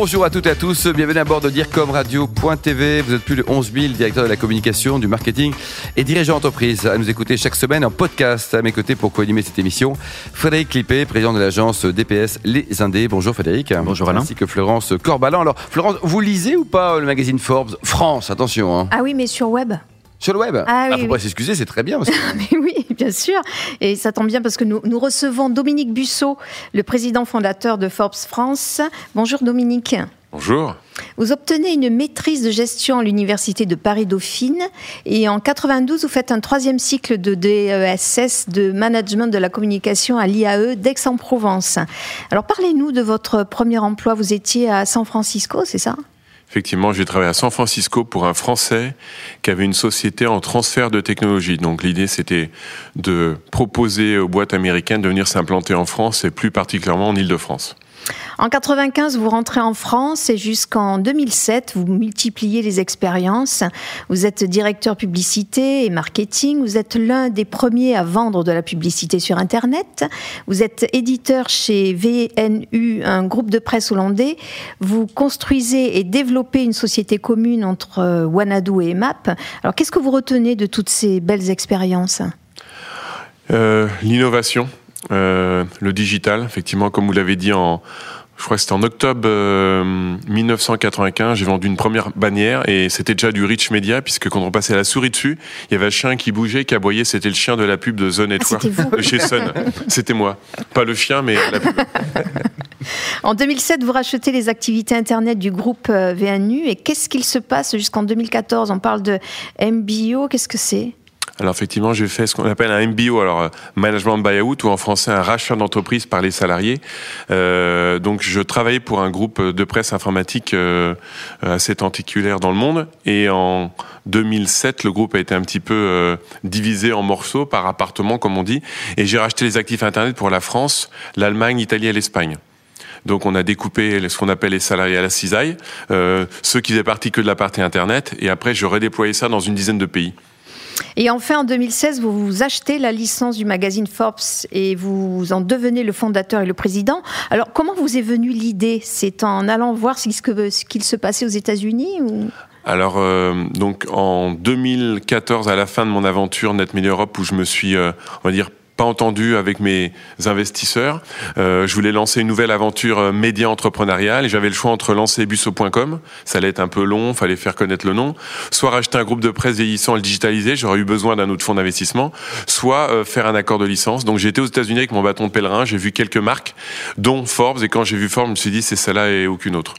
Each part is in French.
Bonjour à toutes et à tous, bienvenue à bord de DIRCOMRadio.tv. Vous êtes plus de 11 000 directeurs de la communication, du marketing et dirigeants d'entreprise à nous écouter chaque semaine en podcast. À mes côtés pour co-animer cette émission, Frédéric Clippé, président de l'agence DPS Les Indés. Bonjour Frédéric. Bonjour Alain. Ainsi que Florence Corbalan. Alors Florence, vous lisez ou pas le magazine Forbes France? Attention. Hein. Ah oui, mais sur web. Sur le web Ah oui, faut oui. pas s'excuser, c'est très bien. aussi. Mais oui, bien sûr. Et ça tombe bien parce que nous, nous recevons Dominique Bussot, le président fondateur de Forbes France. Bonjour Dominique. Bonjour. Vous obtenez une maîtrise de gestion à l'université de Paris-Dauphine et en 92, vous faites un troisième cycle de DESS de management de la communication à l'IAE d'Aix-en-Provence. Alors parlez-nous de votre premier emploi. Vous étiez à San Francisco, c'est ça? Effectivement, j'ai travaillé à San Francisco pour un Français qui avait une société en transfert de technologie. Donc l'idée, c'était de proposer aux boîtes américaines de venir s'implanter en France et plus particulièrement en Île-de-France. En 95, vous rentrez en France et jusqu'en 2007, vous multipliez les expériences. Vous êtes directeur publicité et marketing. Vous êtes l'un des premiers à vendre de la publicité sur Internet. Vous êtes éditeur chez VNU, un groupe de presse hollandais. Vous construisez et développez une société commune entre euh, Wanadoo et EMAP. Alors, qu'est-ce que vous retenez de toutes ces belles expériences? Euh, L'innovation, euh, le digital, effectivement, comme vous l'avez dit en... Je crois que c'était en octobre euh, 1995, j'ai vendu une première bannière et c'était déjà du rich media puisque quand on passait la souris dessus, il y avait un chien qui bougeait, qui aboyait, c'était le chien de la pub de The Network de chez Sun. C'était moi. Pas le chien, mais la pub. En 2007, vous rachetez les activités Internet du groupe euh, VNU. Et qu'est-ce qu'il se passe jusqu'en 2014 On parle de MBO. Qu'est-ce que c'est? Alors effectivement, j'ai fait ce qu'on appelle un MBO, alors euh, management buyout, ou en français un rachat d'entreprise par les salariés. Euh, donc je travaillais pour un groupe de presse informatique euh, assez tentaculaire dans le monde, et en 2007, le groupe a été un petit peu euh, divisé en morceaux par appartement, comme on dit, et j'ai racheté les actifs internet pour la France, l'Allemagne, l'Italie et l'Espagne. Donc on a découpé ce qu'on appelle les salariés à la cisaille, euh, ceux qui faisaient partie que de la partie internet, et après je redéployais ça dans une dizaine de pays. Et enfin, en 2016, vous, vous achetez la licence du magazine Forbes et vous en devenez le fondateur et le président. Alors, comment vous est venue l'idée? C'est en allant voir ce qu'il se passait aux États-Unis. Alors, euh, donc en 2014, à la fin de mon aventure Net Media Europe, où je me suis, euh, on va dire, pas entendu avec mes investisseurs, euh, je voulais lancer une nouvelle aventure euh, média entrepreneuriale et j'avais le choix entre lancer busso.com, ça allait être un peu long, fallait faire connaître le nom, soit racheter un groupe de presse vieillissant et le digitaliser, j'aurais eu besoin d'un autre fonds d'investissement, soit euh, faire un accord de licence. Donc été aux États-Unis avec mon bâton de pèlerin, j'ai vu quelques marques, dont Forbes, et quand j'ai vu Forbes, je me suis dit c'est celle-là et aucune autre.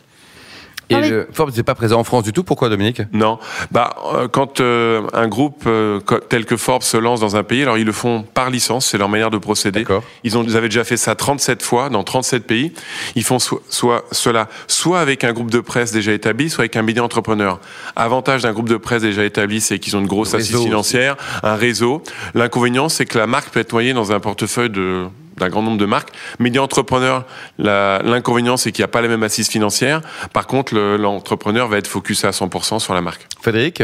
Et Ah oui. le Forbes n'est pas présent en France du tout. Pourquoi Dominique? Non, bah euh, quand euh, un groupe euh, tel que Forbes se lance dans un pays, alors ils le font par licence, c'est leur manière de procéder. D'accord. Ils ont, ils avaient déjà fait ça 37 fois dans 37 pays. Ils font so- soit cela soit avec un groupe de presse déjà établi, soit avec un média entrepreneur. Avantage d'un groupe de presse déjà établi, c'est qu'ils ont une grosse assise financière, un réseau. L'inconvénient, c'est que la marque peut être noyée dans un portefeuille de d'un grand nombre de marques. Média entrepreneur, l'inconvénient, c'est qu'il n'y a pas la même assise financière. Par contre, le- l'entrepreneur va être focus à 100% sur la marque. Frédéric?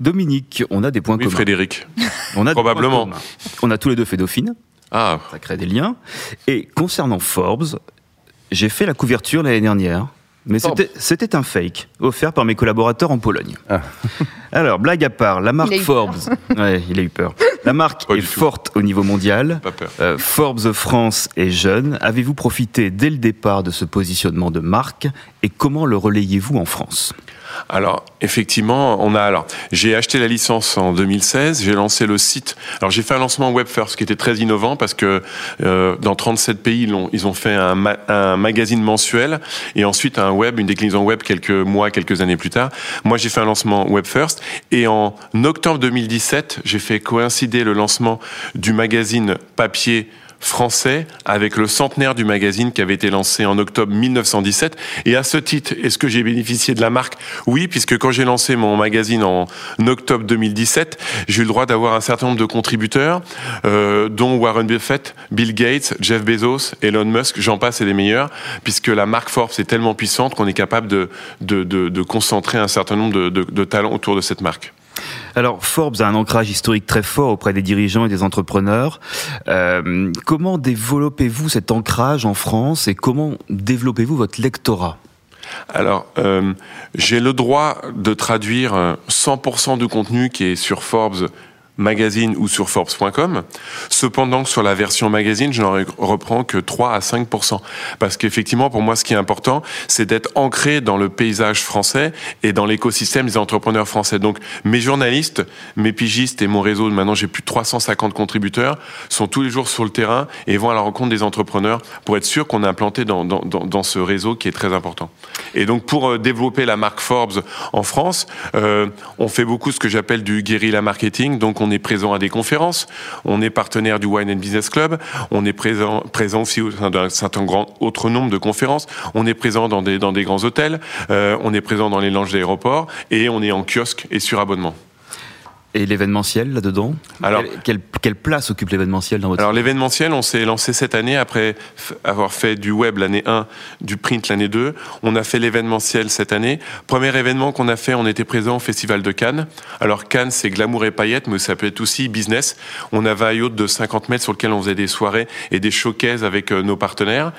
Dominique, on a des points Oui, communs. Frédéric. On a Probablement. On a tous les deux fait Dauphine, Ah, ça crée des liens. Et concernant Forbes, j'ai fait la couverture l'année dernière. Mais c'était- un fake, offert par mes collaborateurs en Pologne. Ah. Alors, blague à part, la marque Il Forbes, ouais, il a eu peur. La marque est tout. forte au niveau mondial. pas peur. Euh, Forbes France est jeune. Avez-vous profité dès le départ de ce positionnement de marque et comment le relayez-vous en France? Alors, effectivement, on a alors, j'ai acheté la licence en 2016, j'ai lancé le site. Alors, j'ai fait un lancement web first qui était très innovant parce que euh, dans 37 pays, ils ont, ils ont fait un, un magazine mensuel et ensuite un web, une déclinaison web quelques mois, quelques années plus tard. Moi, j'ai fait un lancement web first et en octobre 2017, j'ai fait coïncider le lancement du magazine papier français avec le centenaire du magazine qui avait été lancé en octobre 1917. Et à ce titre, est-ce que j'ai bénéficié de la marque? Oui, puisque quand j'ai lancé mon magazine en octobre 2017, j'ai eu le droit d'avoir un certain nombre de contributeurs, euh, dont Warren Buffett, Bill Gates, Jeff Bezos, Elon Musk, j'en passe et des meilleurs, puisque la marque Forbes est tellement puissante qu'on est capable de, de, de, concentrer un certain nombre de, de talents autour de cette marque. Alors Forbes a un ancrage historique très fort auprès des dirigeants et des entrepreneurs. Euh, comment développez-vous cet ancrage en France et comment développez-vous votre lectorat? Alors, euh, j'ai le droit de traduire 100% du contenu qui est sur Forbes magazine ou sur Forbes.com. Cependant, sur la version magazine, je n'en reprends que 3 à 5 Parce qu'effectivement, pour moi, ce qui est important, c'est d'être ancré dans le paysage français et dans l'écosystème des entrepreneurs français. Donc, mes journalistes, mes pigistes et mon réseau, maintenant j'ai plus de 350 contributeurs, sont tous les jours sur le terrain et vont à la rencontre des entrepreneurs pour être sûr qu'on est implanté dans, ce réseau qui est très important. Et donc, pour euh, développer la marque Forbes en France, euh, on fait beaucoup ce que j'appelle du guérilla marketing. Donc, on est présent à des conférences, on est partenaire du Wine and Business Club, on est présent, aussi d'un certain grand autre nombre de conférences, on est présent dans des, grands hôtels, euh, on est présent dans les lounges d'aéroports et on est en kiosque et sur abonnement. Et l'événementiel là-dedans Alors, quelle, quelle, place occupe l'événementiel dans votre Alors l'événementiel, on s'est lancé cette année après avoir fait du web l'année 1, du print l'année 2. On a fait l'événementiel cette année. Premier événement qu'on a fait, on était présent au Festival de Cannes. Alors Cannes, c'est glamour et paillettes, mais ça peut être aussi business. On avait un yacht de 50 mètres sur lequel on faisait des soirées et des showcases avec euh, nos partenaires.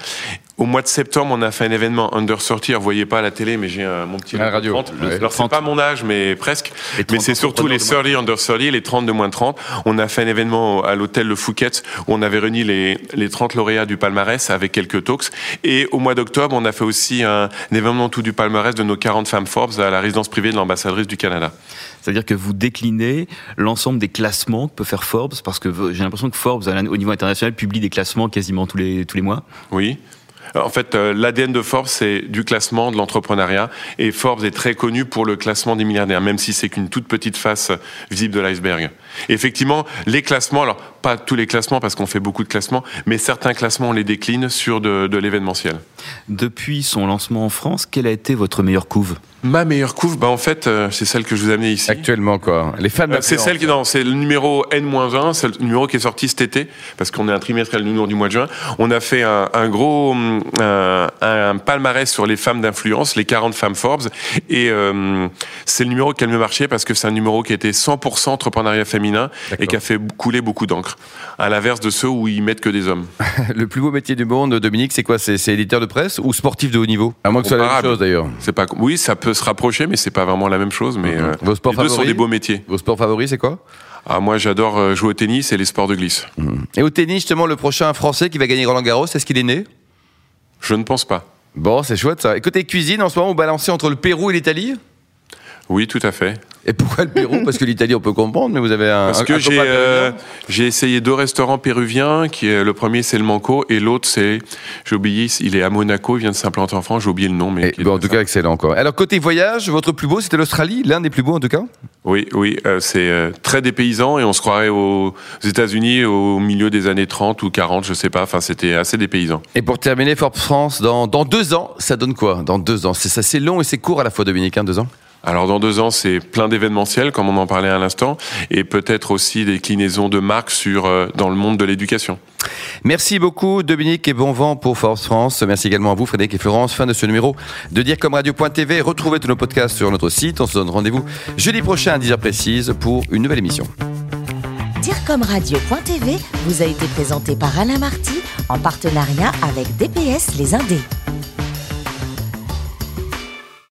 Au mois de septembre, on a fait un événement Under 30. Vous voyez pas à la télé, mais j'ai mon petit la radio. 30. Alors c'est pas mon âge, mais presque. Mais c'est surtout les 30 Under 30, les 30 de moins de 30. On a fait un événement à l'hôtel Le Fouquet où on avait réuni les, les 30 lauréats du palmarès avec quelques talks. Et au mois d'octobre, on a fait aussi un, événement tout du palmarès de nos 40 femmes Forbes à la résidence privée de l'ambassadrice du Canada. C'est-à-dire que vous déclinez l'ensemble des classements que peut faire Forbes, parce que j'ai l'impression que Forbes, au niveau international, publie des classements quasiment tous les, tous les mois. Oui. En fait, euh, l'ADN de Forbes, c'est du classement de l'entrepreneuriat. Et Forbes est très connu pour le classement des milliardaires, même si c'est qu'une toute petite face visible de l'iceberg. Effectivement, les classements, alors pas tous les classements parce qu'on fait beaucoup de classements, mais certains classements, on les décline sur de, de l'événementiel. Depuis son lancement en France, quelle a été votre meilleure couve? Ma meilleure couve, bah en fait, euh, c'est celle que je vous ai amenée ici. Actuellement, quoi. Les fans euh, C'est celle qui, non, c'est le numéro N-1, c'est le numéro qui est sorti cet été, parce qu'on est un trimestriel numéro du mois de juin. On a fait un, un gros, un, un, palmarès sur les femmes d'influence, les 40 femmes Forbes, et euh, c'est le numéro qui a le mieux marché parce que c'est un numéro qui était 100% entrepreneuriat féminin et qui a fait couler beaucoup d'encre. À l'inverse de ceux où ils mettent que des hommes. le plus beau métier du monde, Dominique, c'est quoi? C'est éditeur de presse ou sportif de haut niveau? À moins que ce soit la même chose d'ailleurs. C'est pas. Oui, ça peut se rapprocher, mais c'est pas vraiment la même chose. Mais mhm. euh, Vos sports les deux sont des beaux métiers. Vos sports favoris, c'est quoi ah, moi, j'adore euh, jouer au tennis et les sports de glisse. Mhm. Et au tennis, justement, le prochain Français qui va gagner Roland Garros, est-ce qu'il est né Je ne pense pas. Bon, c'est chouette ça. Écoutez, cuisine, en ce moment, vous balancez entre le Pérou et l'Italie Oui, tout à fait. Et pourquoi le Pérou? Parce que l'Italie, on peut comprendre, mais vous avez un. Parce que j'ai euh, j'ai essayé deux restaurants péruviens. Qui est, le premier, c'est le Manco, et l'autre, c'est j'ai oublié. Il est à Monaco. Il vient de s'implanter en France. J'ai oublié le nom, mais. bon, en tout cas, excellent encore. Alors côté voyage, votre plus beau, c'était l'Australie, l'un des plus beaux en tout cas? Oui, oui, euh, c'est euh, très dépaysant et on se croirait aux États-Unis au milieu des années 30 ou 40, je sais pas. Enfin, c'était assez dépaysant. Et pour terminer, Forbes France, dans, dans deux ans, ça donne quoi? Dans deux ans, c'est assez long et c'est court à la fois, Dominique, hein, deux ans? Alors dans deux ans, c'est plein d'événementiels, comme on en parlait à l'instant, et peut-être aussi des clinaisons de marques sur, euh, dans le monde de l'éducation. Merci beaucoup Dominique et bon vent pour Force France. Merci également à vous Frédéric et Florence. Fin de ce numéro de Dire comme Radio.tv. Retrouvez tous nos podcasts sur notre site. On se donne rendez-vous jeudi prochain à 10h précise pour une nouvelle émission. Dire comme Radio.tv vous a été présenté par Alain Marty en partenariat avec DPS Les Indés.